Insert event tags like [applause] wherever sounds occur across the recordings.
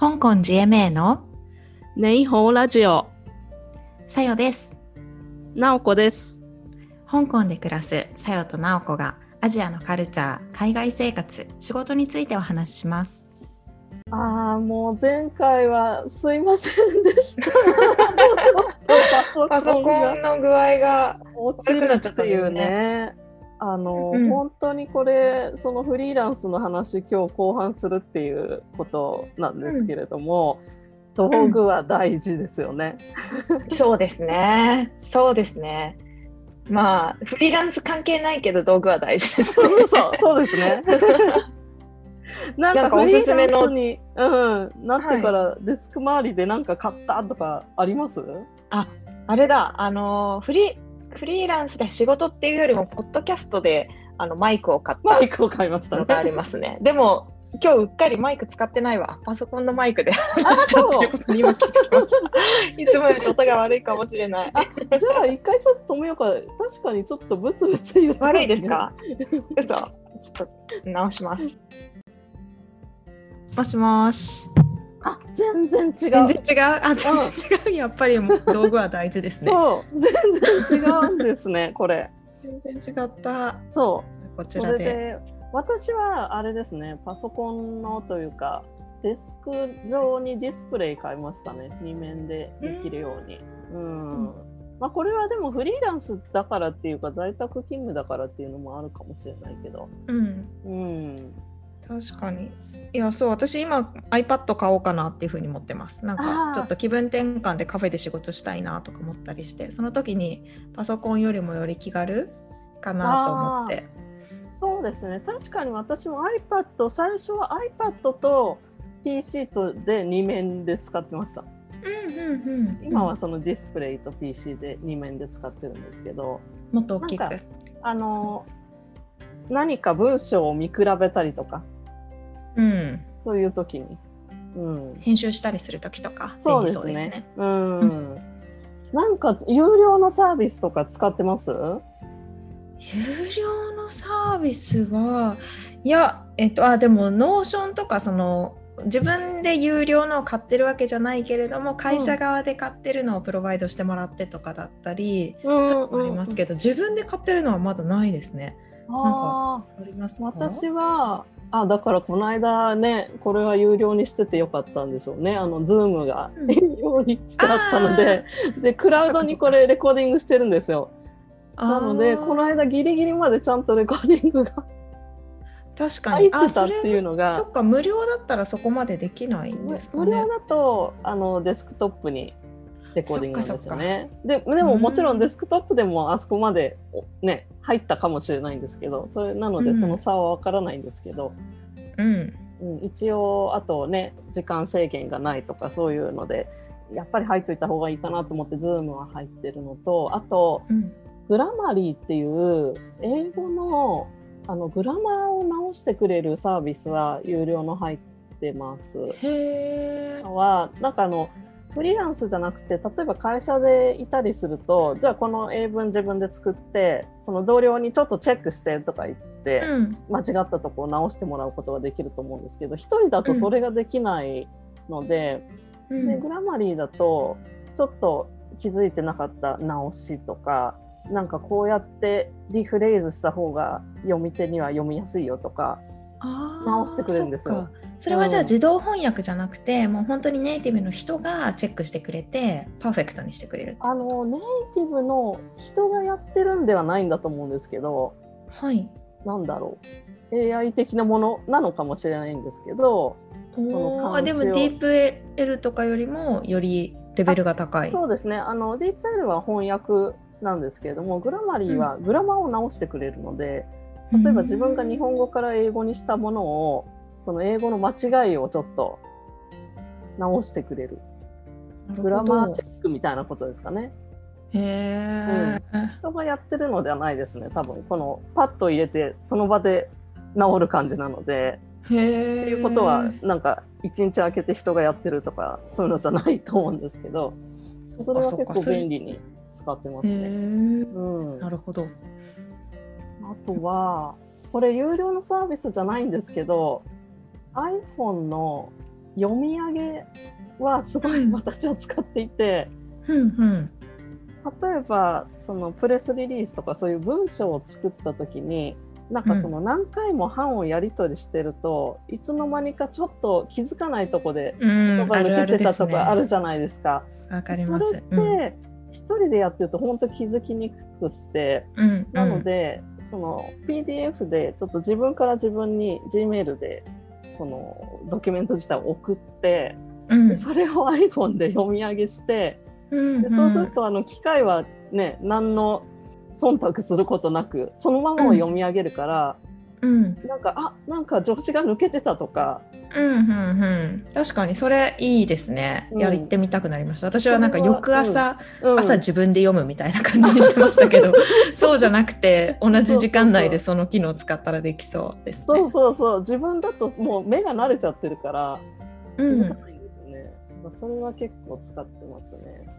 香港 GMA のネイホーラジオ、さよです。ナオコです。香港で暮らすさよとなおこがアジアのカルチャー、海外生活、仕事についてお話しします。ああ、もう前回はすいませんでした。[laughs] もうちょっとパパソコンの具合が落ちるっていうね。あの、うん本当にこれそのフリーランスの話今日後半するっていうことなんですけれども、道具は大事ですよね。そうですね。そうですね。まあフリーランス関係ないけど道具は大事ですそね。うそうそうですね。なんなんかおすすめのうん、なってからデスク周りで何か買ったとかあります？あれだ。あのフリーフリーランスで仕事っていうよりもポッドキャストであのマイクを買ったマイクを買いましたのがありね。ますね。[laughs] でも今日うっかりマイク使ってないわ。パソコンのマイクであ話し [laughs] ちゃってることに今気づきました。いつもより音が悪いかもしれない。じゃあ一回ちょっと止めようか。確かにちょっとブツブツ言ってます、ね。悪いですか？嘘。ちょっと直します。もしもし。あ、全然違う。全然違う？あ、全然違う。やっぱりもう道具は大事ですね。そう、全然違うんですね、これ。全然違った。そう。こちそらで。れで私はあれですねパソコンのというかデスク上にディスプレイ買いましたね2面でできるようにうん、まあこれはでもフリーランスだからっていうか在宅勤務だからっていうのもあるかもしれないけどうん。うん確かに。いや、そう、私今 iPad 買おうかなっていうふうに思ってます。なんあかーちょっと気分転換でカフェで仕事したいなとか思ったりして、その時にパソコンよりもより気軽かなと思って。そうですね確かに私も iPad 最初は iPad と PC とで2面で使ってましたうんうんうん。今はそのディスプレイと PC で2面で使ってるんですけど、もっと大きく。あの何か文章を見比べたりとかうん。そういう時に、うん、編集したりする時とかそうです便利そうね。うん、なんか有料のサービスとか使ってます？有料のサービスはいやえっとあでも Notion とかその自分で有料のを買ってるわけじゃないけれども会社側で買ってるのを provide してもらってとかだったり、うんそういうのもありますけど、自分で買ってるのはまだないですね。ああります私はあだからこの間ねこれは有料にしててよかったんでしょうね。あの Zoom がうん。有料にしてあったので。でクラウドにこれレコーディングしてるんですよ。なのでこの間ギリギリまでちゃんとレコーディングが確か入ってたっていうのがそっか無料だったらそこまでできないんですかね。無料だとあのデスクトップにレコーディングなんですよね。ででうんももちろんデスクトップでもあそこまでおね入ったかもしれないんですけどそれなのでうんその差はわからないんですけど、うんうん一応あとね時間制限がないとかそういうのでやっぱり入っといた方がいいかなと思って Zoom は入ってるのとあとうんグラマリーっていう英語のあのグラマーを直してくれるサービスは有料の入ってます。へえ。はなんかあのフリーランスじゃなくて例えば会社でいたりするとじゃあこの英文自分で作ってその同僚にちょっとチェックしてとか言って、うん。間違ったとこを直してもらうことができると思うんですけど一人だとそれができないので,、うん。でグラマリーだとちょっと気づいてなかった直しとかなんかこうやってリフレーズした方が読み手には読みやすいよとか直してくれるんですよそれはじゃあうん自動翻訳じゃなくて、もう本当にネイティブの人がチェックしてくれてパーフェクトにしてくれる。あのネイティブの人がやってるんではないんだと思うんですけどはい。なんだろう。AI 的なものなのかもしれないんですけどあでもディープ L とかよりもよりレベルが高い。そうですね。あの DeepL は翻訳なんですけれどもグラマリーはグラマーを直してくれるので、例えば自分が日本語から英語にしたものをその英語の間違いをちょっと直してくれる。グラマーチェックみたいなことですかね。へえ、人がやってるのではないですね。多分。このパッと入れてその場で治る感じなので。へえ。っていうことはなんか一日空けて人がやってるとかそういうのじゃないと思うんですけど。それは結構便利に使ってます。ね。うん、あなるほど。とはこれ有料のサービスじゃないんですけど iPhone の読み上げはすごいうん。私は使っていて、うんうん。例えばそのプレスリリースとかそういう文章を作った時になんかその何回も版をやり取りしてると、いつの間にかちょっと気づかないとこでうん言葉抜けてたとかあるじゃないですか。わかります。それって一人でやってると本当気づきにくくって、うんうん。なので、その PDF でちょっと自分から自分に Gmail でそのドキュメント自体を送って、うん。でそれを iPhone で読み上げして、うんでそうするとあの機械はね何の忖度することなくそのままを読み上げるから、うん。なんかあなんか助詞が抜けてたとかうんうんうん。確かにそれいいですね。うん。やってみたくなりました。私はなんか翌朝うん。朝自分で読むみたいな感じにしてましたけど [laughs] そうじゃなくて同じ時間内でその機能を使ったらできそうですね。そうそうそう。自分だともう目が慣れちゃってるから気うん。づかないんですよね。まあそれは結構使ってますね。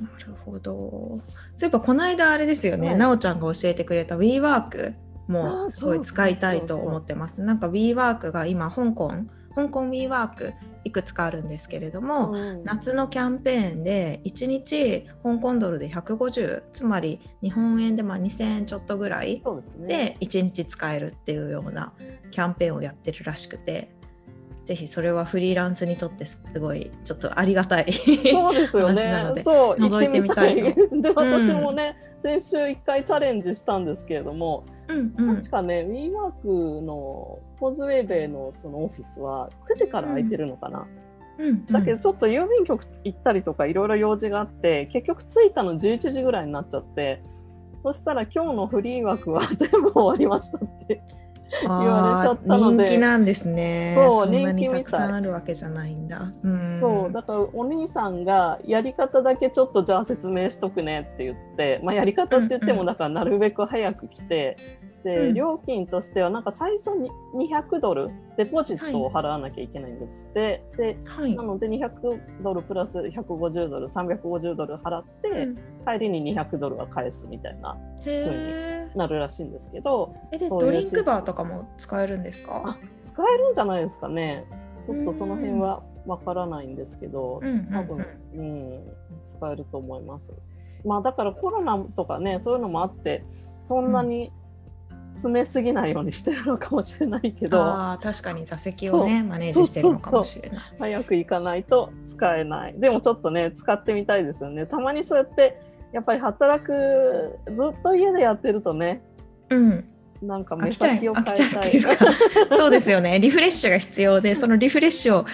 なるほど。そういえばこの間あれですよね、はい。なおちゃんが教えてくれた WeWork あもーすごい使いたいと思ってます。なんか WeWork が今香港、香港 WeWork いくつかあるんですけれども、うん夏のキャンペーンで1日香港ドルで150つまり日本円でまあ2000円ちょっとぐらい。で1日使えるっていうようなキャンペーンをやってるらしくてぜひそれはフリーランスにとってすごいちょっとありがたい。そうですよ話なのね。でそう覗いてみたい行ってみたいで私もね、先週一回チャレンジしたんですけれども、うんうん確かね WeWork のコーズウェイベイのそのオフィスは9時から空いてるのかな。うんだけどちょっと郵便局行ったりとかいろいろ用事があって結局着いたの11時ぐらいになっちゃってそしたら今日のフリー枠は全部終わりましたって [laughs] 言われちゃったので人気なんですね。そう人気みたいあるわけじゃないんだ。うん、そうだからお兄さんがやり方だけちょっとじゃあ説明しとくねって言って、まあ、やり方って言ってもだからなるべく早く来て、でうん。料金としてはなんか最初に200ドルデポジットを払わなきゃいけないんですって、ではい。な。ので200ドルプラス150ドル350ドル払って、うん。帰りに200ドルは返すみたいなへなるらしいんですけどーえでドリンクバーとかも使えるんですか？あ？使えるんじゃないですかね。ちょっとその辺はわからないんですけど、うんうん。多分、うん、使えると思います。まあだからコロナとかねそういうのもあってそんなに詰めすぎないようにしてるのかもしれないけど、ああ確かに座席をねマネージしてるのかもしれない。早く行かないと使えない。でもちょっとね使ってみたいですよね。たまにそうやってやっぱり働くずっと家でやってるとねうん。なんか目先を飽きちゃう変えたいっていうか。[laughs] そうですよね。リフレッシュが必要でそのリフレッシュを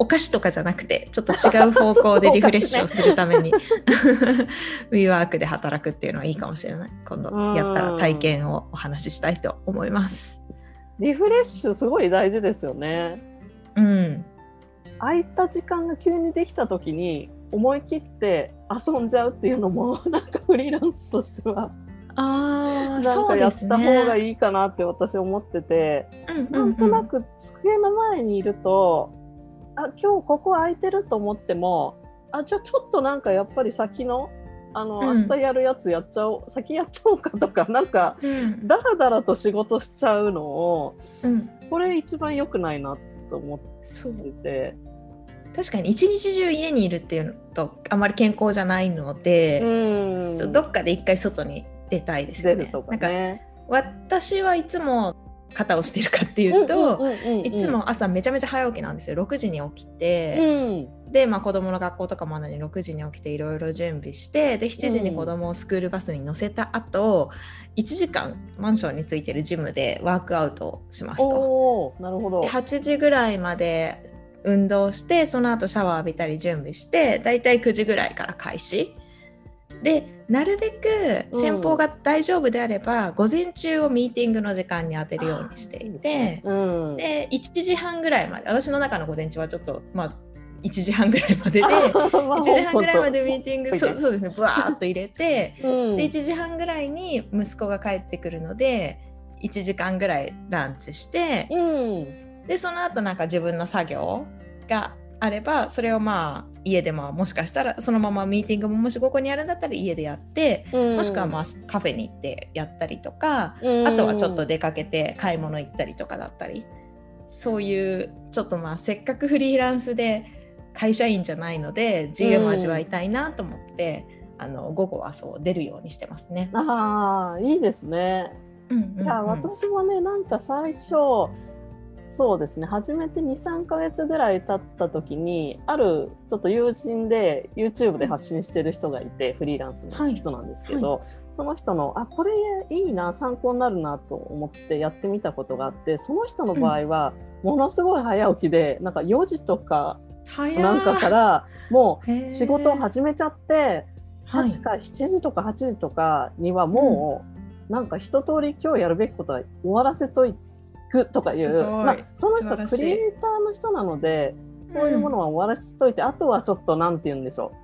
お菓子とかじゃなくてちょっと違う方向で [laughs] リフレッシュをするために [laughs] WeWork で働くっていうのはいいかもしれない。今度やったら体験をお話ししたいと思います。リフレッシュすごい大事ですよね。うん、空いた時間が急にできた時に思い切って遊んじゃうっていうのも [laughs] なんかフリーランスとしてはああなんかやった方がね。いいかなって私思ってて、うん。なんとなく机の前にいるとあ今日ここ空いてると思ってもあじゃあちょっとなんかやっぱり先のあの、うん明日やるやつやっちゃおう先やっちゃおうかとか [laughs] なんかうんだらだらと仕事しちゃうのをうん、これ一番良くないなと思ってて。確かに一日中家にいるっていうのとあまり健康じゃないので、どっかで一回外に出たいですよね。出るとかなんかね。私はいつも肩をしているかっていうと、うんうんうんうんいつも朝めちゃめちゃ早起きなんですよ。6時に起きうて、ん。で、まあ、子供の学校とかもあるのに6時に起きていろいろ準備してで7時に子供をスクールバスに乗せた後、1時間マンションについてるジムでワークアウトをしますと。なるほど。で。8時ぐらいまで運動してその後シャワー浴びたり準備してだいたい9時ぐらいから開始でなるべく先方が大丈夫であれば、午前中をミーティングの時間に当てるようにしていてうん、で1時半ぐらいまで私の中の午前中はちょっとまあ1時半ぐらいまでで [laughs] まあ1時半ぐらいまでミーティングそうそうですねブワーっと入れてうん。で1時半ぐらいに息子が帰ってくるので1時間ぐらいランチしてうん。でその後なんか自分の作業があればそれをまあ家でまあもしかしたらそのままミーティングももし午後にやるんだったら家でやって、うんもしくはまあカフェに行ってやったりとか、うんあとはちょっと出かけて買い物行ったりとかだったりそういうちょっとまあせっかくフリーランスで会社員じゃないので自由も味わいたいなと思って、あの午後はそう出るようにしてますね。ああいいですね。うんうんうんいや私もねなんか最初そうですね。始めて23ヶ月ぐらい経った時にあるちょっと友人で YouTube で発信してる人がいて、フリーランスの人なんですけど、その人のあこれいいな参考になるなと思ってやってみたことがあってその人の場合は、ものすごい早起きでなんか4時とかなんかからもう仕事を始めちゃって。はい。確か7時とか8時とかにはもう、なんか一通り今日やるべきことは終わらせといくとかいう、まあ、その人クリエイターの人なのでそういうものは終わらせといて、あとはちょっとなんて言うんでしょう。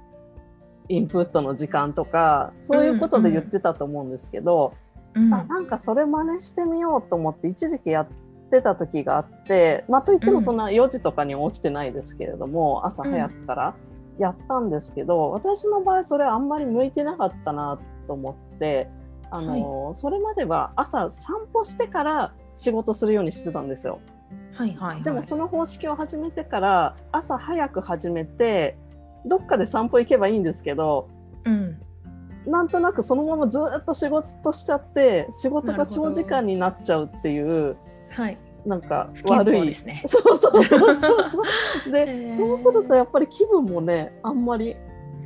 インプットの時間とかそういうことで言ってたと思うんですけど、うんあなんかそれ真似してみようと思って一時期やってた時があって、まあ、といってもそんな4時とかに起きてないですけれども、朝早くからやったんですけど、私の場合それあんまり向いてなかったなと思ってあの、それまでは朝散歩してから仕事するようにしてたんですよ。はいはいはい。でもその方式を始めてから朝早く始めてどっかで散歩行けばいいんですけどうんなんとなくそのままずっと仕事しちゃって仕事が長時間になっちゃうっていうはい。なんか悪い康ですね。そうそうそうそうそう [laughs] へでーそうするとやっぱり気分もねあんまり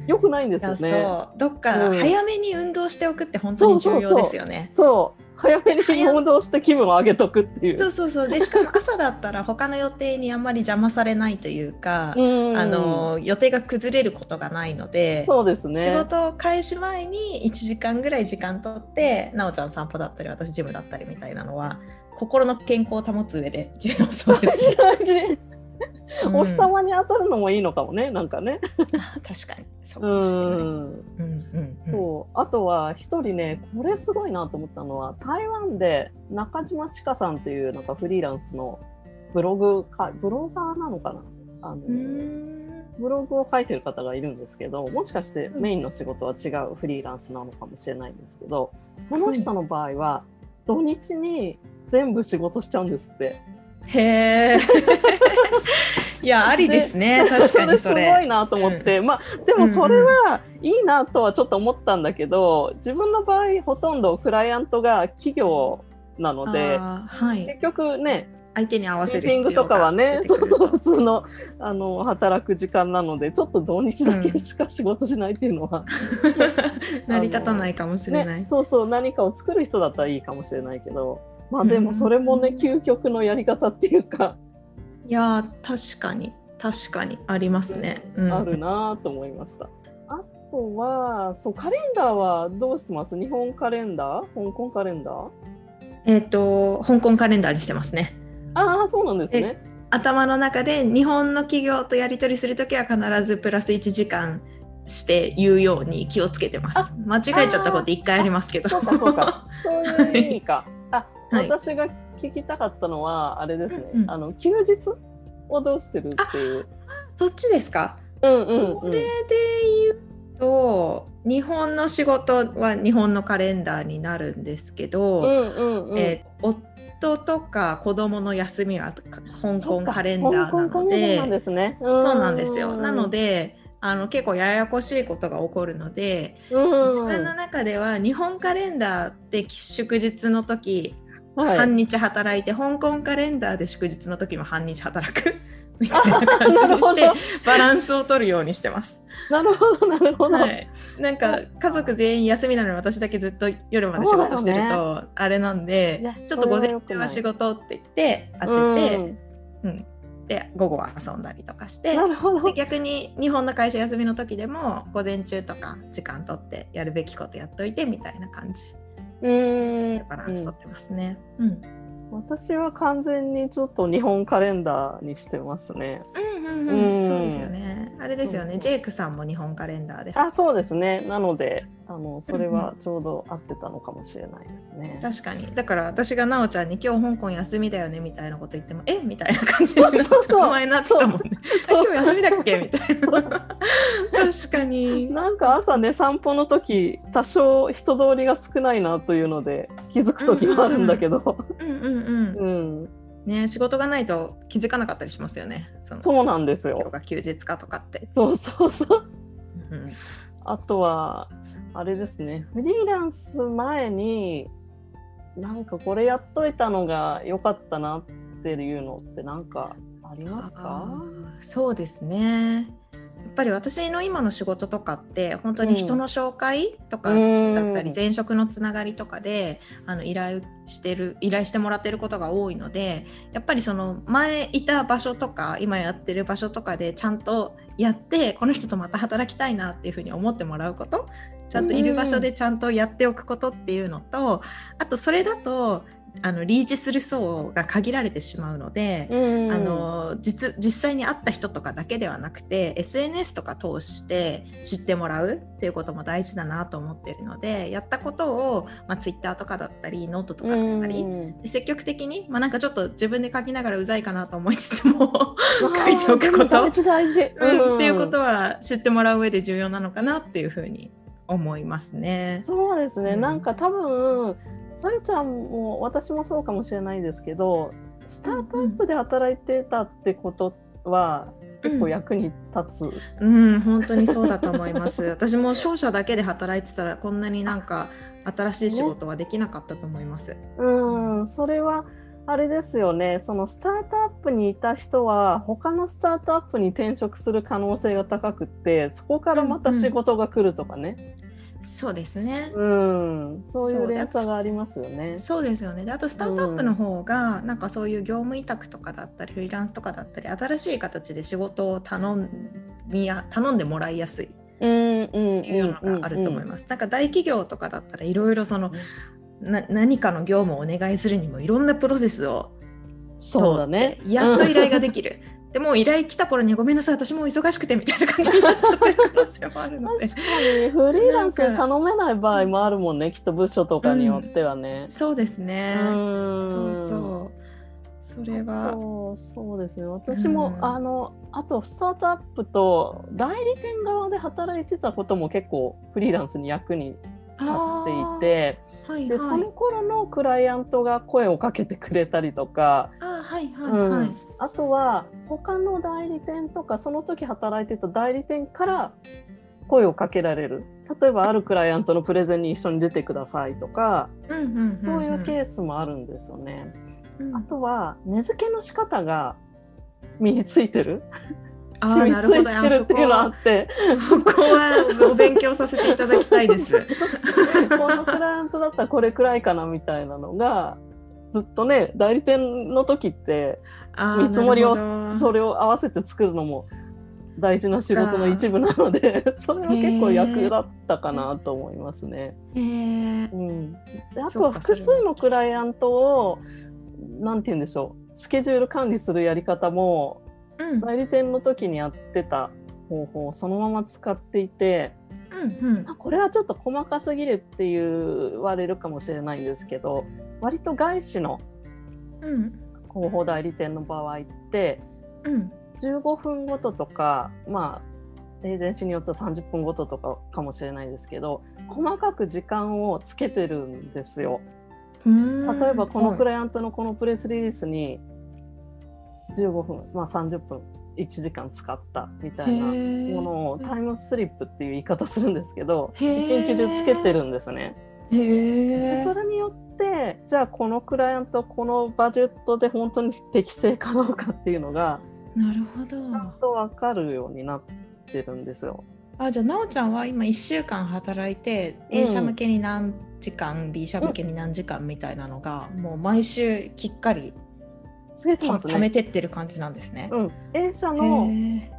良くないんですよそう。ね。どっかうん。早めに運動しておくって本当に重要ですよね。そう。早めに運動して気分を上げとくっていう。そうそうそう。でしかも朝だったら他の予定にあんまり邪魔されないというか、うん。あの予定が崩れることがないので、そうですね。仕事を開始前に1時間ぐらい時間とってなおちゃん散歩だったり私ジムだったりみたいなのは心の健康を保つ上で重要そうです [laughs] お日様に当たるのもいいのかもねなんかね。確かに。そううかもしれない。うん。んうんうん。そう。あとは一人ねこれすごいなと思ったのは台湾で中島千佳さんっていうなんかフリーランスのブログかブロガーなのかな。あの、ブログを書いてる方がいるんですけどもしかしてうん。メインの仕事は違うフリーランスなのかもしれないんですけどその人の場合は土日に全部仕事しちゃうんですって。へえ。[laughs] いやありですね。確かにそそれすごいなと思って、まあでもそれはいいなとはちょっと思ったんだけど自分の場合ほとんどクライアントが企業なのではい、結局ね相手に合わせるミーティング必要とかはがねそうそう普通のあの働く時間なのでちょっと土日だけしか仕事しないっていうのは、[laughs] 成り立たないかもしれない。ね、そうそう何かを作る人だったらいいかもしれないけどまあでもそれもね、うん究極のやり方っていうか、いやー確かに確かにありますね。うんあるなと思いました。あとはそうカレンダーはどうしてます？日本カレンダー？香港カレンダー？えっ、と香港カレンダーにしてますね。ああそうなんですね。頭の中で日本の企業とやり取りするときは必ずプラス1時間して言うように気をつけてますあ。間違えちゃったこと一回ありますけど。そうかそうかそういう意味か。[laughs] あ、はい私が聞きたかったのはあれですね。うんうんあの休日をどうしてるっていう。そっちですか？うんうんうんこれで言うと日本の仕事は日本のカレンダーになるんですけど、うんうんうん。えー夫とか子供の休みは香港カレンダーな香港カのでレンダーなんですね。そうなんですよ。なの、であの結構ややこしいことが起こるので、うん自分の中では日本カレンダーって祝日の時、はい、半日働いて香港カレンダーで祝日の時も半日働く。[laughs] みたいな感じにしてバランスを取るようにしてます。なるほどなるほど。はい、なんか家族全員休みなのに私だけずっと夜まで仕事してるとあれなんで、いやちょっと午前中は仕事って言って当てて、うん。で午後は遊んだりとかしてなるほど。で。逆に日本の会社休みの時でも午前中とか時間取ってやるべきことやっといてみたいな感じうんでバランス取ってますね。うん私は完全にちょっと日本カレンダーにしてますね。うんうんそうですよね。あれですよね。ジェイクさんも日本カレンダーで。あ、そうですね。なので、あのそれはちょうど合ってたのかもしれないですね。確かに。だから私がなおちゃんに今日香港休みだよねみたいなこと言っても、え？みたいな感じでそうそう前なってたもんね。あ今日休みだっけ？みたいな。確かに。なんか朝ね散歩の時多少人通りが少ないなというので気づく時もあるんだけど、うんうんうん。うん、ね仕事がないと気づかなかったりしますよね。そうなんですよ。今日が休日かとかって。そうそうそう。うんあとは、あれですね、フリーランス前に、なんかこれやっといたのが良かったなっていうのってなんかありますあかーそうですね。やっぱり私の今の仕事とかって本当に人の紹介とかだったり、うん。前職のつながりとかであの依頼してる依頼してもらってることが多いのでやっぱりその前いた場所とか今やってる場所とかでちゃんとやってこの人とまた働きたいなっていうふうに思ってもらうことちゃんといる場所でちゃんとやっておくことっていうのと、あとそれだとあのリーチする層が限られてしまうので、うん。あの実実際に会った人とかだけではなくて SNS とか通して知ってもらうっていうことも大事だなと思ってるのでやったことを、まあ、Twitter とかだったりノートとかだったり、うん。で積極的に、まあ、なんかちょっと自分で書きながらうざいかなと思いつつも、[laughs] 書いておくこと。大事大事、うん。っていうことは知ってもらう上で重要なのかなっていうふうに思いますね。そうですね、うん。なんか多分さゆちゃんも私もそうかもしれないですけどスタートアップで働いてたってことは結構役に立つ、うん、本当にそうだと思います。[laughs] 私も商社だけで働いてたらこんなになんか新しい仕事はできなかったと思います。うん、それはあれですよね。そのスタートアップにいた人は他のスタートアップに転職する可能性が高くってそこからまた仕事が来るとかね、そうですね。うんそういそうう連鎖がありますよね。そうですよね。であとスタートアップの方が、なんかそういう業務委託とかだったりフリーランスとかだったり新しい形で仕事を頼みや頼んでもらいやすいうんうんいうのがあると思います。なんか大企業とかだったらいろいろそのな何かの業務をお願いするにもいろんなプロセスを通そうだってね。やっと依頼ができる。でもう依頼来た頃にごめんなさい私もう忙しくてみたいな感じになっちゃってる可能性もあるので。確かに。フリーランスで頼めない場合もあるもんねきっと部署とかによってはね。そうですね。うん。そうそう。それは。そうそうですね。私も、うん。あのあとスタートアップと代理店側で働いてたことも結構フリーランスに役に立っていてはいではい、その頃のクライアントが声をかけてくれたりとか、あーはいはい。うん。はい。あとは他の代理店とかその時働いてた代理店から声をかけられる。例えばあるクライアントのプレゼンに一緒に出てくださいとかそういうケースもあるんですよね。うん。あとは値付けの仕方が身についてる。染みついてるっていうのあそって。ここはお勉強させていただきたいです。[laughs] このクライアントだったらこれくらいかなみたいなのがずっとね代理店の時って見積もりをそれを合わせて作るのも大事な仕事の一部なので [laughs] それは結構役立ったかなと思いますね。へー。うん、であとは複数のクライアントをなんて言うんでしょうスケジュール管理するやり方もうん。代理店の時にやってた方法をそのまま使っていてうんうん。あこれはちょっと細かすぎるって言われるかもしれないんですけど割と外資のうん。広報代理店の場合ってうん。15分ごととかまあエージェンシーによっては30分ごととかかもしれないですけど細かく時間をつけてるんですよ。うん。例えばこのクライアントのこのプレスリリースに15分、まあ、30分1時間使ったみたいなものをタイムスリップっていう言い方するんですけどへー。一日中つけてるんですね。へでえそれによってじゃあこのクライアントこのバジェットで本当に適正かどうかっていうのがなるほちゃんどと分かるようになってるんですよ。あじゃあなおちゃんは今1週間働いてうん。A 社向けに何時間、B 社向けに何時間みたいなのが、もう毎週きっかりつけてますためね。てってる感じなんですね。うん、A 社へのえ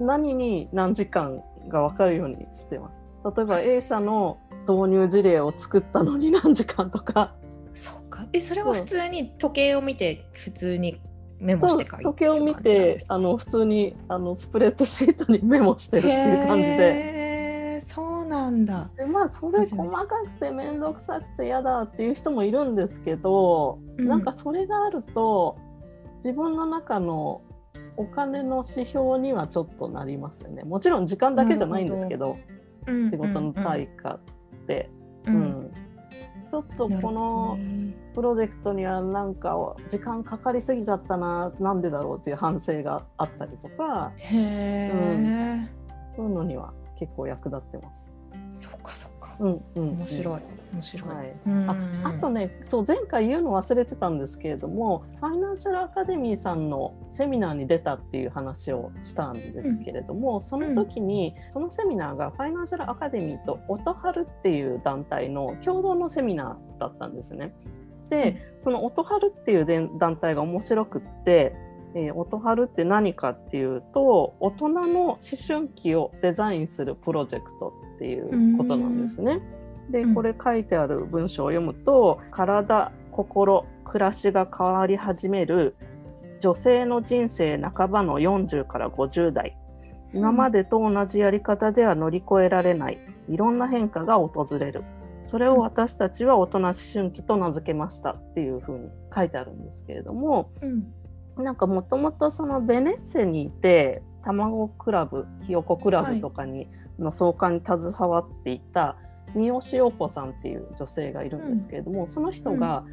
何に何時間が分かるようにしてます。例えば A 社の導入事例を作ったのに何時間とかそうかえそれは普通に時計を見て普通にメモして書いて時計を見てあの普通にあのスプレッドシートにメモしてるっていう感じで。そうなんだ。でまあそれ細かくて面倒くさくて嫌だっていう人もいるんですけど、うんなんかそれがあると自分の中のお金の指標にはちょっとなりますよね。もちろん時間だけじゃないんですけどうん。仕事の対価って、ううん。んちょっとこのプロジェクトにはなんか時間かかりすぎちゃったななんでだろうっていう反省があったりとか。へえ、そういうのには結構役立ってます。うんうん、面白い。面白い。はいうんああとねそう前回言うの忘れてたんですけれどもファイナンシャルアカデミーさんのセミナーに出たっていう話をしたんですけれども、その時にそのセミナーがファイナンシャルアカデミーと音春っていう団体の共同のセミナーだったんですね。で、その音春っていうで団体が面白くって、えー、音春って何かっていうと大人の思春期をデザインするプロジェクトっていうことなんですね。でうん。これ書いてある文章を読むと体心暮らしが変わり始める女性の人生半ばの40から50代。今までと同じやり方では乗り越えられないいろんな変化が訪れる。それを私たちは大人思春期と名付けましたっていうふうに書いてあるんですけれどもうんなんかもともとそのベネッセにいて卵クラブひよこクラブとかに、の創刊に携わっていた三好陽子さんっていう女性がいるんですけれども、その人が、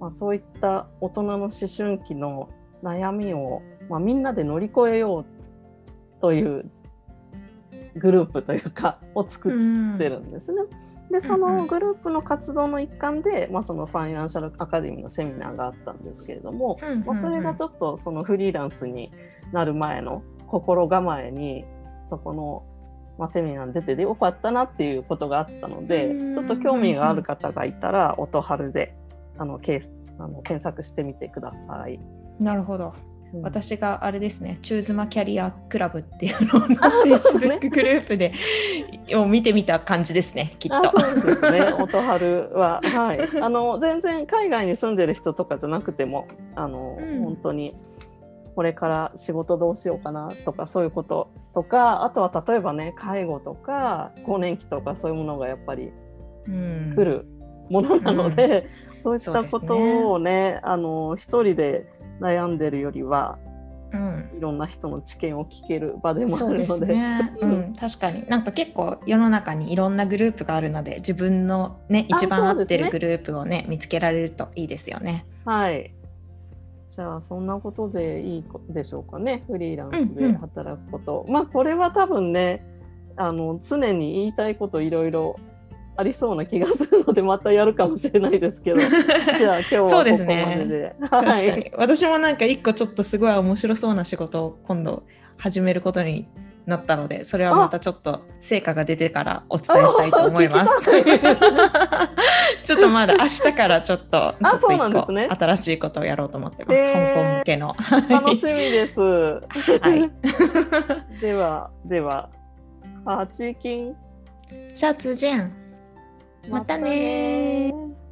まあ、そういった大人の思春期の悩みを、まあ、みんなで乗り越えようというグループというか [laughs] を作ってるんですね。でそのグループの活動の一環で、まあ、そのファイナンシャルアカデミーのセミナーがあったんですけれども、まあ、それがちょっとそのフリーランスになる前の心構えにそこの、まあ、セミナーに出ててよかったなっていうことがあったのでうんちょっと興味がある方がいたら音春であのケースあの検索してみてください。なるほど。うん。私があれですね、チューズマキャリアクラブっていうのをあそうね。Facebook グループでを見てみた感じですね、きっと。あそうですね。[laughs] 音春は、はい、[laughs] あの全然海外に住んでる人とかじゃなくてもあの、うん。本当にこれから仕事どうしようかなとかそういうこととかあとは例えばね介護とか更年期とかそういうものがやっぱりうん。来るものなので、そういったことをね。あの一人で悩んでるよりはうん。いろんな人の知見を聞ける場でもあそうでするので。ね、ううん。ん、確かに。なんか結構世の中にいろんなグループがあるので自分のねあ一番合ってるグループをね見つけられるといいですよね。はい。じゃあそんなことでいいでしょうかね。フリーランスで働くこと、まあこれは多分ねあの常に言いたいこといろいろありそうな気がするのでまたやるかもしれないですけど [laughs] じゃあ今日はここまそうですでねはい私もなんか一個ちょっとすごい面白そうな仕事を今度始めることになったのでそれはまたちょっと成果が出てからお伝えしたいと思います。[laughs] [laughs] ちょっとまだ明日からちょっとちょっと一個ね新しいことをやろうと思ってます。へー香港向けの。楽しみです。はい。ではではあチーキンシャツじゃん。またねー。またね